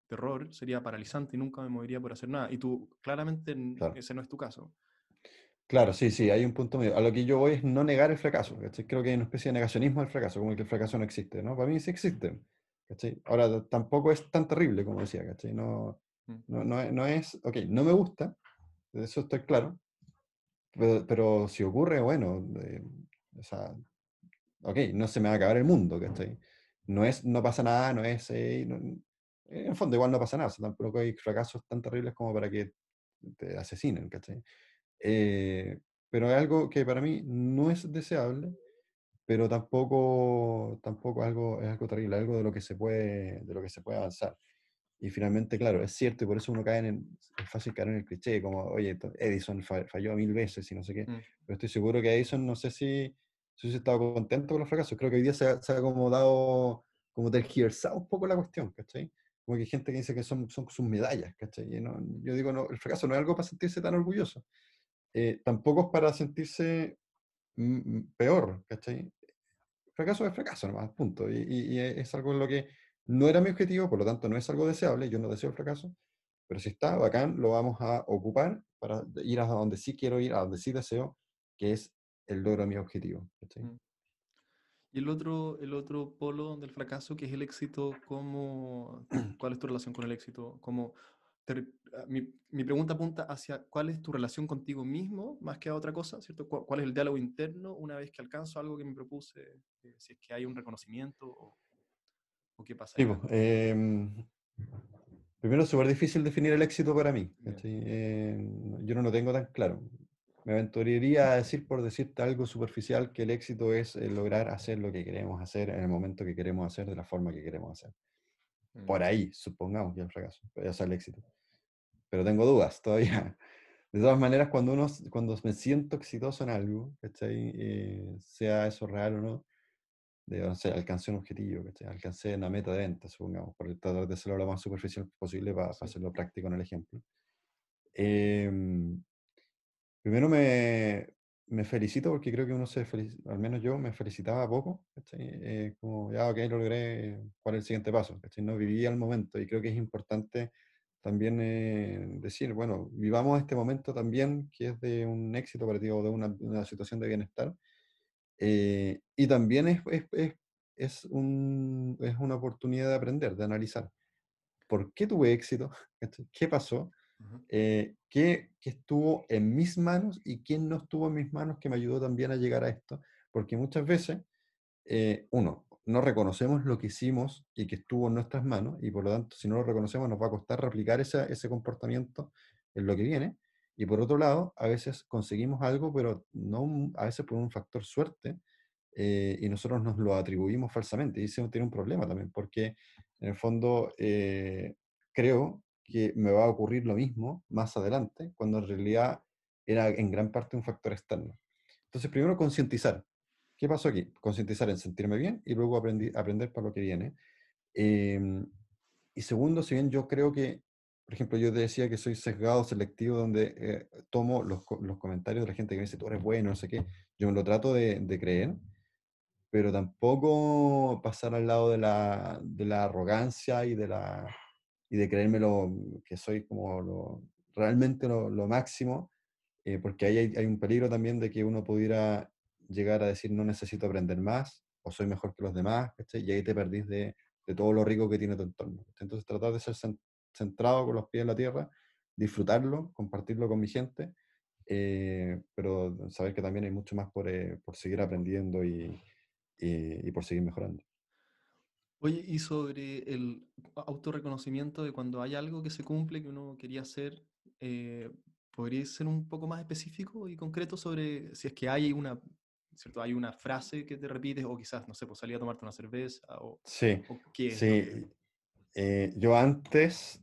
Speaker 1: terror, sería paralizante y nunca me movería por hacer nada. Y tú, claramente, ese no es tu caso.
Speaker 2: Claro, sí, sí, hay un punto medio. A lo que yo voy es no negar el fracaso. Creo que hay una especie de negacionismo del fracaso, como que el fracaso no existe, ¿no? Para mí sí existe. Ahora, tampoco es tan terrible como decía, ¿cachai? No, mm. no, no, no, es, ok, no me gusta, de eso estoy claro, pero, si ocurre, bueno, o sea, ok, no se me va a acabar el mundo, ¿cachai? No es, no pasa nada, no es, eh, en el fondo igual no pasa nada, tampoco hay fracasos tan terribles como para que te asesinen, ¿cachai? Eh, pero es algo que para mí no es deseable, pero tampoco, tampoco algo, es algo terrible, algo de lo, que se puede, de lo que se puede avanzar. Y finalmente, claro, es cierto, y por eso uno cae en, es fácil caer en el cliché, como, oye, Edison falló mil veces y no sé qué, mm. pero estoy seguro que Edison, no sé si, si se estado contento con los fracasos, creo que hoy día se ha, se ha como dado, como tergiversado un poco la cuestión, ¿cachai? Como que hay gente que dice que son, son sus medallas, ¿cachai? Y no, yo digo, no, el fracaso no es algo para sentirse tan orgulloso, eh, tampoco es para sentirse peor, ¿cachai? fracaso es fracaso nomás, punto. Y, es algo en lo que no era mi objetivo, por lo tanto no es algo deseable, yo no deseo el fracaso, pero si está bacán, lo vamos a ocupar para ir a donde sí quiero ir, a donde sí deseo, que es el logro de mi objetivo. Mm.
Speaker 1: Y el otro, el otro polo del fracaso, que es el éxito, ¿cómo, ¿cuál es tu relación con el éxito? ¿Cómo ah, mi, pregunta apunta hacia cuál es tu relación contigo mismo, más que a otra cosa, ¿cierto? ¿Cuál, es el diálogo interno una vez que alcanzo algo que me propuse? Eh, si es que hay un reconocimiento o, qué pasa.
Speaker 2: Sí, em, primero es súper difícil definir el éxito para mí. Em, yo no lo tengo tan claro. Me aventuraría a decir, por decirte algo superficial, que el éxito es eh, lograr hacer lo que queremos hacer en el momento que queremos hacer, de la forma que queremos hacer. Por mm. ahí, supongamos que el fracaso, ya sea el éxito pero tengo dudas todavía. De todas maneras, cuando, uno, cuando me siento exitoso en algo, eh, sea eso real o no, de, o sea, alcancé un objetivo, alcancé una meta de venta, supongamos, por tratar de hacerlo lo más superficial posible para, hacerlo práctico en el ejemplo. Em, primero me, me felicito porque creo que uno se felicita, al menos yo me felicitaba poco, eh, como ya, ok, lo logré, ¿cuál es el siguiente paso? No vivía el momento y creo que es importante también eh, decir, bueno, vivamos este momento también que es de un éxito operativo, de una, una situación de bienestar. Eh, y también es, es, es, un, es, una oportunidad de aprender, de analizar. ¿Por qué tuve éxito? ¿Qué pasó? Eh, ¿qué, ¿qué, estuvo en mis manos y quién no estuvo en mis manos que me ayudó también a llegar a esto? Porque muchas veces, uno, no reconocemos lo que hicimos y que estuvo en nuestras manos, y por lo tanto, si no lo reconocemos, nos va a costar replicar ese comportamiento en lo que viene. Y por otro lado, a veces conseguimos algo, pero no a veces por un factor suerte, eh, y nosotros nos lo atribuimos falsamente. Y eso tiene un problema también, porque en el fondo eh, creo que me va a ocurrir lo mismo más adelante, cuando en realidad era en gran parte un factor externo. Entonces, primero concientizar. ¿Qué pasó aquí? Concientizar en sentirme bien y luego aprender para lo que viene. Em, y segundo, si bien yo creo que, por ejemplo, yo te decía que soy sesgado, selectivo, donde eh, tomo los, los, comentarios de la gente que me dice, tú eres bueno, no sé qué, yo me lo trato de, de creer, pero tampoco pasar al lado de la, de la arrogancia y de, la, y de creérmelo que soy como lo, realmente lo, lo máximo, eh, porque ahí hay, hay, un peligro también de que uno pudiera llegar a decir no necesito aprender más o soy mejor que los demás, y ahí te perdís de, de, todo lo rico que tiene tu entorno. Entonces tratar de ser centrado con los pies en la tierra, disfrutarlo, compartirlo con mi gente, eh, pero saber que también hay mucho más por, eh, por seguir aprendiendo y, y, por seguir mejorando.
Speaker 1: Oye, y sobre el autorreconocimiento de cuando hay algo que se cumple que uno quería hacer, eh, ¿podrías ser un poco más específico y concreto sobre si es que hay una ¿cierto? Hay una frase que te repites o quizás, no sé, pues salir a tomarte una cerveza o,
Speaker 2: sí, sí. Eh, yo antes,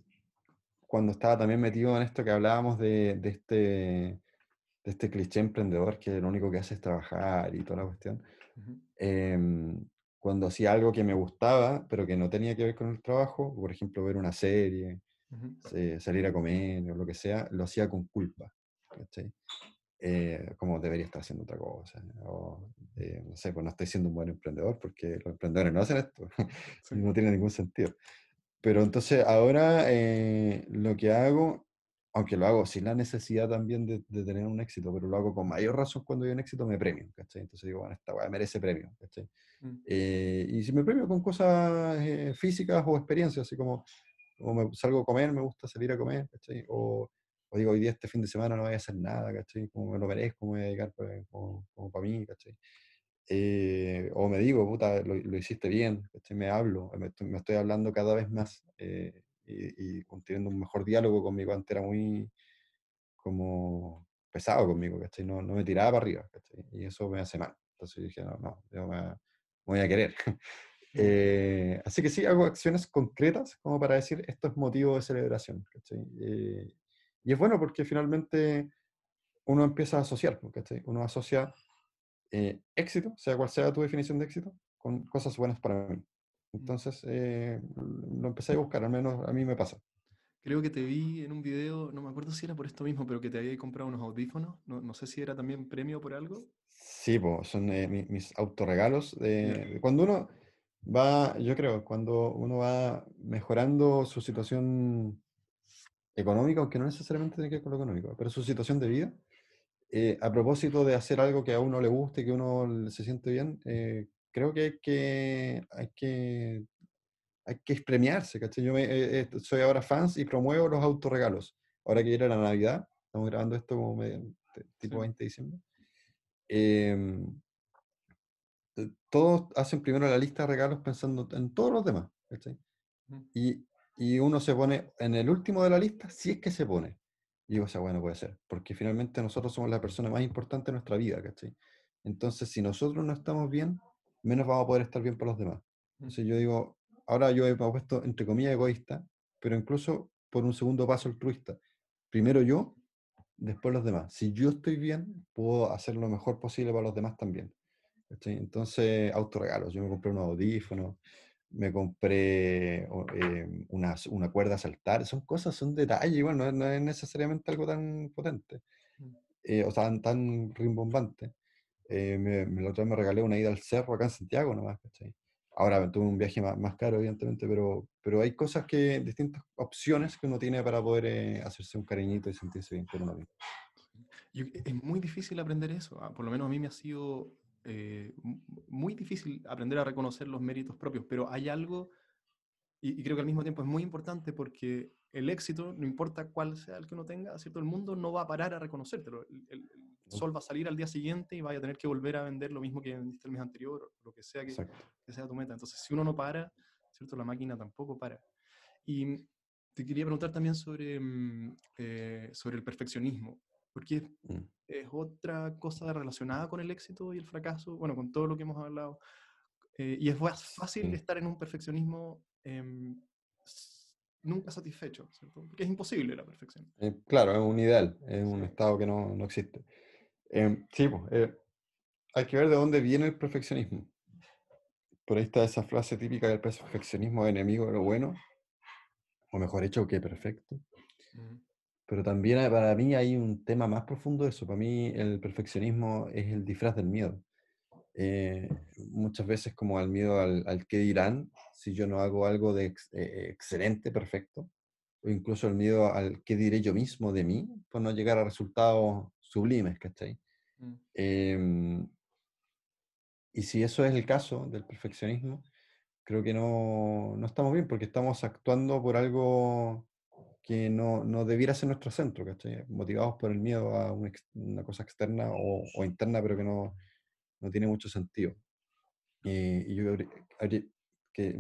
Speaker 2: cuando estaba también metido en esto que hablábamos de, de, este, de este cliché emprendedor que lo único que hace es trabajar y toda la cuestión, em, cuando hacía algo que me gustaba, pero que no tenía que ver con el trabajo, por ejemplo, ver una serie, salir a comer o lo que sea, lo hacía con culpa. Eh, como debería estar haciendo otra cosa. O, eh, no sé, pues no estoy siendo un buen emprendedor porque los emprendedores no hacen esto. no tiene ningún sentido. Pero entonces ahora eh, lo que hago, aunque lo hago sin la necesidad también de, de, tener un éxito, pero lo hago con mayor razón cuando hay un éxito, me premio. ¿cachai? Entonces digo, bueno, esta weá merece premio. ¿cachai? Mm. y si me premio con cosas físicas o experiencias, así como, como me salgo a comer, me gusta salir a comer, ¿cachai? O, o digo, hoy día este fin de semana no voy a hacer nada, ¿cachai? Como me lo merezco, me voy a dedicar pues, como, como para mí, ¿cachai? Eh, o me digo, puta, lo, lo hiciste bien, ¿cachai? Me hablo, me estoy, me estoy hablando cada vez más eh, y, y teniendo un mejor diálogo conmigo. Antes era muy como pesado conmigo, ¿cachai? No, no me tiraba para arriba, ¿cachai? Y eso me hace mal. Entonces dije, no, no, yo me, me voy a querer. Eh, así que sí, hago acciones concretas como para decir esto es motivo de celebración. ¿cachai? Eh, y es bueno porque finalmente uno empieza a asociar, ¿cachai? Uno asocia eh, éxito, sea cual sea tu definición de éxito, con cosas buenas para mí. Entonces, eh, lo empecé a buscar, al menos a mí me pasa.
Speaker 1: Creo que te vi en un video, no me acuerdo si era por esto mismo, pero que te había comprado unos audífonos. No, no sé si era también premio por algo.
Speaker 2: Sí, pues, son eh, mis, autorregalos. De, cuando uno va, yo creo, cuando uno va mejorando su situación económica, aunque no necesariamente tiene que ver con lo económico, pero su situación de vida, eh, a propósito de hacer algo que a uno le guste, que uno se siente bien, eh, creo que hay, que hay que hay que premiarse, ¿cachai? Yo me, eh, eh, soy ahora fans y promuevo los autorregalos. Ahora que viene la Navidad, estamos grabando esto como tipo 20 de diciembre. Em, todos hacen primero la lista de regalos pensando en todos los demás, ¿cachai? Y, y uno se pone en el último de la lista si es que se pone. Y digo, o sea, bueno, puede ser, porque finalmente nosotros somos la persona más importante de nuestra vida, ¿cachai? Entonces, si nosotros no estamos bien, menos vamos a poder estar bien para los demás. Entonces yo digo, ahora yo he puesto, entre comillas, egoísta, pero incluso por un segundo paso altruista. Primero yo, después los demás. Si yo estoy bien, puedo hacer lo mejor posible para los demás también. ¿cachai? Entonces, autorregalos. Yo me compré unos audífonos, me compré eh, una, una, cuerda a saltar, son cosas, son detalles, igual, no, no es necesariamente algo tan potente, mm. eh, o sea, tan, tan rimbombante. Eh, me, me, la otra vez me regalé una ida al cerro acá en Santiago nomás, ¿cachai? Ahora tuve un viaje más, más, caro, evidentemente, pero, pero hay cosas que, distintas opciones que uno tiene para poder hacerse un cariñito y sentirse bien con uno mismo.
Speaker 1: es muy difícil aprender eso, ah, por lo menos a mí me ha sido eh, muy difícil aprender a reconocer los méritos propios, pero hay algo, y, creo que al mismo tiempo es muy importante porque el éxito, no importa cuál sea el que uno tenga, ¿cierto? El mundo no va a parar a reconocértelo. El, el, sol va a salir al día siguiente y vaya a tener que volver a vender lo mismo que vendiste el mes anterior, lo que sea que, que sea tu meta. Entonces, si uno no para, ¿cierto? La máquina tampoco para. Y te quería preguntar también sobre, mm, eh, sobre el perfeccionismo, porque mm es otra cosa relacionada con el éxito y el fracaso, bueno, con todo lo que hemos hablado. Eh, y es más fácil estar en un perfeccionismo em, nunca satisfecho, ¿cierto? Porque es imposible la perfección.
Speaker 2: Eh, claro, es un ideal, es un estado que no, no existe. Em, sí, pues, hay que ver de dónde viene el perfeccionismo. Por ahí está esa frase típica del perfeccionismo enemigo de lo bueno, o mejor hecho que perfecto. Pero también eh, para mí hay un tema más profundo de eso. Para mí el perfeccionismo es el disfraz del miedo. Eh, muchas veces como al miedo al, al, qué dirán si yo no hago algo de eh, excelente, perfecto, o incluso el miedo al qué diré yo mismo de mí por no llegar a resultados sublimes, ¿cachai? Mm. Em, y si eso es el caso del perfeccionismo, creo que no, no estamos bien porque estamos actuando por algo que no, no, debiera ser nuestro centro, ¿cachai? Motivados por el miedo a una, cosa externa o, o, interna, pero que no, no tiene mucho sentido. Y, yo habría que,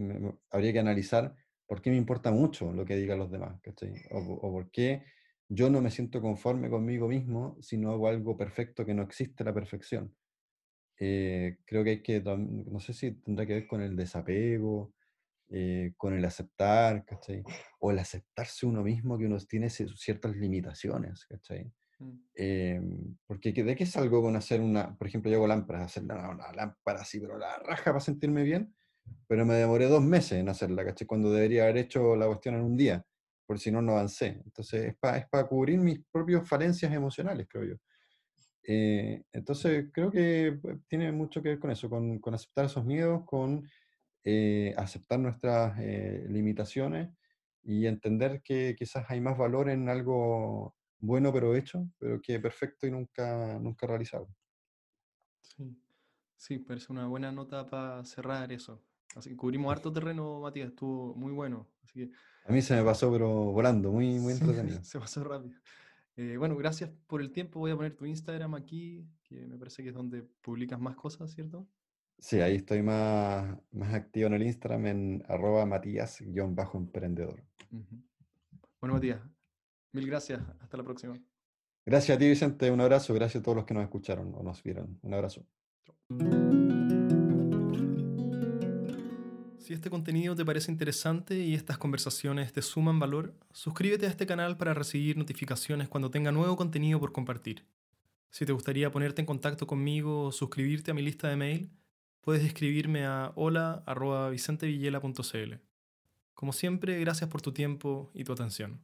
Speaker 2: habría que analizar por qué me importa mucho lo que digan los demás, ¿cachai? O, o, por qué yo no me siento conforme conmigo mismo si no hago algo perfecto que no existe la perfección. Eh, creo que hay que, no sé si tendrá que ver con el desapego, eh, con el aceptar, ¿cachai? O el aceptarse uno mismo que uno tiene ciertas limitaciones, ¿cachai? Mm. Em, porque ¿de qué salgo con hacer una, por ejemplo, yo hago lámparas, hacer una, lámpara así, pero la raja para sentirme bien, pero me demoré dos meses en hacerla, ¿cachai? Cuando debería haber hecho la cuestión en un día, por si no, no avancé. Entonces, es para es cubrir mis propias falencias emocionales, creo yo. Eh, entonces, creo que pues, tiene mucho que ver con eso, con, con aceptar esos miedos, con eh, aceptar nuestras eh, limitaciones y entender que quizás hay más valor en algo bueno pero hecho, pero que perfecto y nunca, nunca realizado.
Speaker 1: Sí, sí, parece una buena nota para cerrar eso. Así que cubrimos harto terreno, Matías, estuvo muy bueno. Así que,
Speaker 2: a mí se me pasó, pero volando, muy, muy entretenido.
Speaker 1: se pasó rápido. Eh, bueno, gracias por el tiempo. Voy a poner tu Instagram aquí, que me parece que es donde publicas más cosas, ¿cierto?
Speaker 2: Sí, ahí estoy más, más activo en el Instagram en arroba matías-emprendedor.
Speaker 1: Bueno, Matías, mil gracias. Hasta la próxima.
Speaker 2: Gracias a ti, Vicente. Un abrazo. Gracias a todos los que nos escucharon o nos vieron. Un abrazo.
Speaker 1: Si este contenido te parece interesante y estas conversaciones te suman valor, suscríbete a este canal para recibir notificaciones cuando tenga nuevo contenido por compartir. Si te gustaría ponerte en contacto conmigo o suscribirte a mi lista de mail, puedes escribirme a hola.vicentevillela.cl. Como siempre, gracias por tu tiempo y tu atención.